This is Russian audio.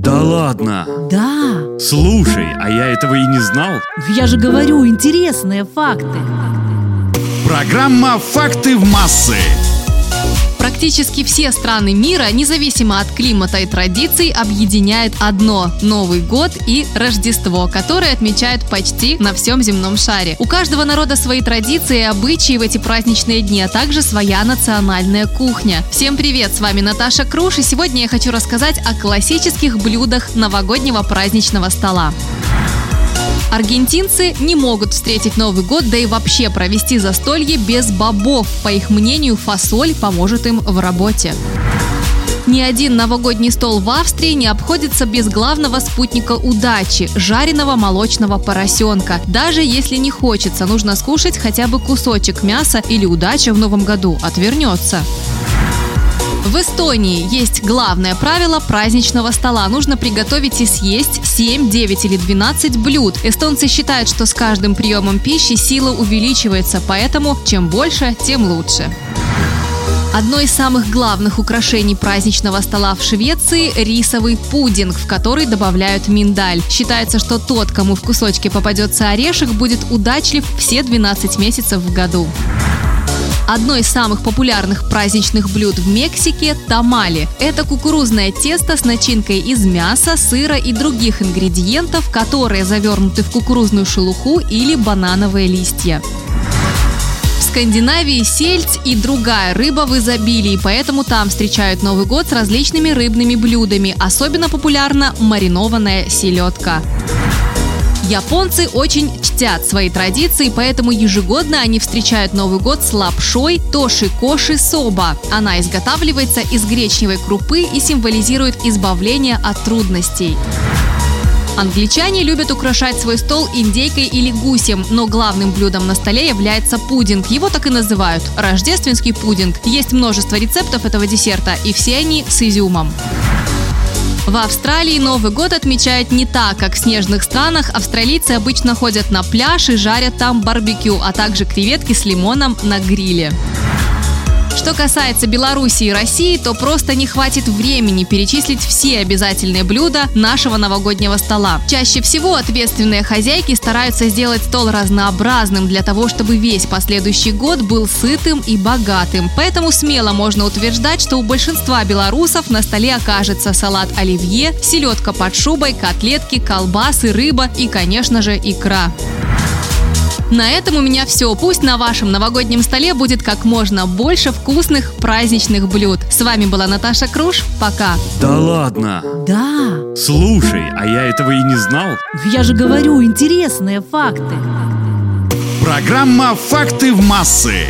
Да ладно? Да. Слушай, а я этого и не знал. Я же говорю, интересные факты. Программа «Факты в массы». Практически все страны мира, независимо от климата и традиций, объединяет одно – Новый год и Рождество, которые отмечают почти на всем земном шаре. У каждого народа свои традиции и обычаи в эти праздничные дни, а также своя национальная кухня. Всем привет, с вами Наташа Круш, и сегодня я хочу рассказать о классических блюдах новогоднего праздничного стола. Аргентинцы не могут встретить Новый год, да и вообще провести застолье без бобов. По их мнению, фасоль поможет им в работе. Ни один новогодний стол в Австрии не обходится без главного спутника удачи – жареного молочного поросенка. Даже если не хочется, нужно скушать хотя бы кусочек мяса или удача в новом году отвернется. В Эстонии есть главное правило праздничного стола. Нужно приготовить и съесть 7, 9 или 12 блюд. Эстонцы считают, что с каждым приемом пищи сила увеличивается, поэтому чем больше, тем лучше. Одно из самых главных украшений праздничного стола в Швеции – рисовый пудинг, в который добавляют миндаль. Считается, что тот, кому в кусочке попадется орешек, будет удачлив все 12 месяцев в году. Одно из самых популярных праздничных блюд в Мексике – тамали. Это кукурузное тесто с начинкой из мяса, сыра и других ингредиентов, которые завернуты в кукурузную шелуху или банановые листья. В Скандинавии сельдь и другая рыба в изобилии, поэтому там встречают Новый год с различными рыбными блюдами. Особенно популярна маринованная селедка. Японцы очень чтят свои традиции, поэтому ежегодно они встречают Новый год с лапшой тоши-коши соба. Она изготавливается из гречневой крупы и символизирует избавление от трудностей. Англичане любят украшать свой стол индейкой или гусем, но главным блюдом на столе является пудинг. Его так и называют – рождественский пудинг. Есть множество рецептов этого десерта, и все они с изюмом. В Австралии Новый год отмечают не так, как в снежных странах. Австралийцы обычно ходят на пляж и жарят там барбекю, а также креветки с лимоном на гриле. Что касается Беларуси и России, то просто не хватит времени перечислить все обязательные блюда нашего новогоднего стола. Чаще всего ответственные хозяйки стараются сделать стол разнообразным для того, чтобы весь последующий год был сытым и богатым. Поэтому смело можно утверждать, что у большинства белорусов на столе окажется салат оливье, селедка под шубой, котлетки, колбасы, рыба и, конечно же, икра. На этом у меня все. Пусть на вашем новогоднем столе будет как можно больше вкусных праздничных блюд. С вами была Наташа Круш. Пока. Да ладно? Да. Слушай, а я этого и не знал. Я же говорю, интересные факты. Программа «Факты в массы».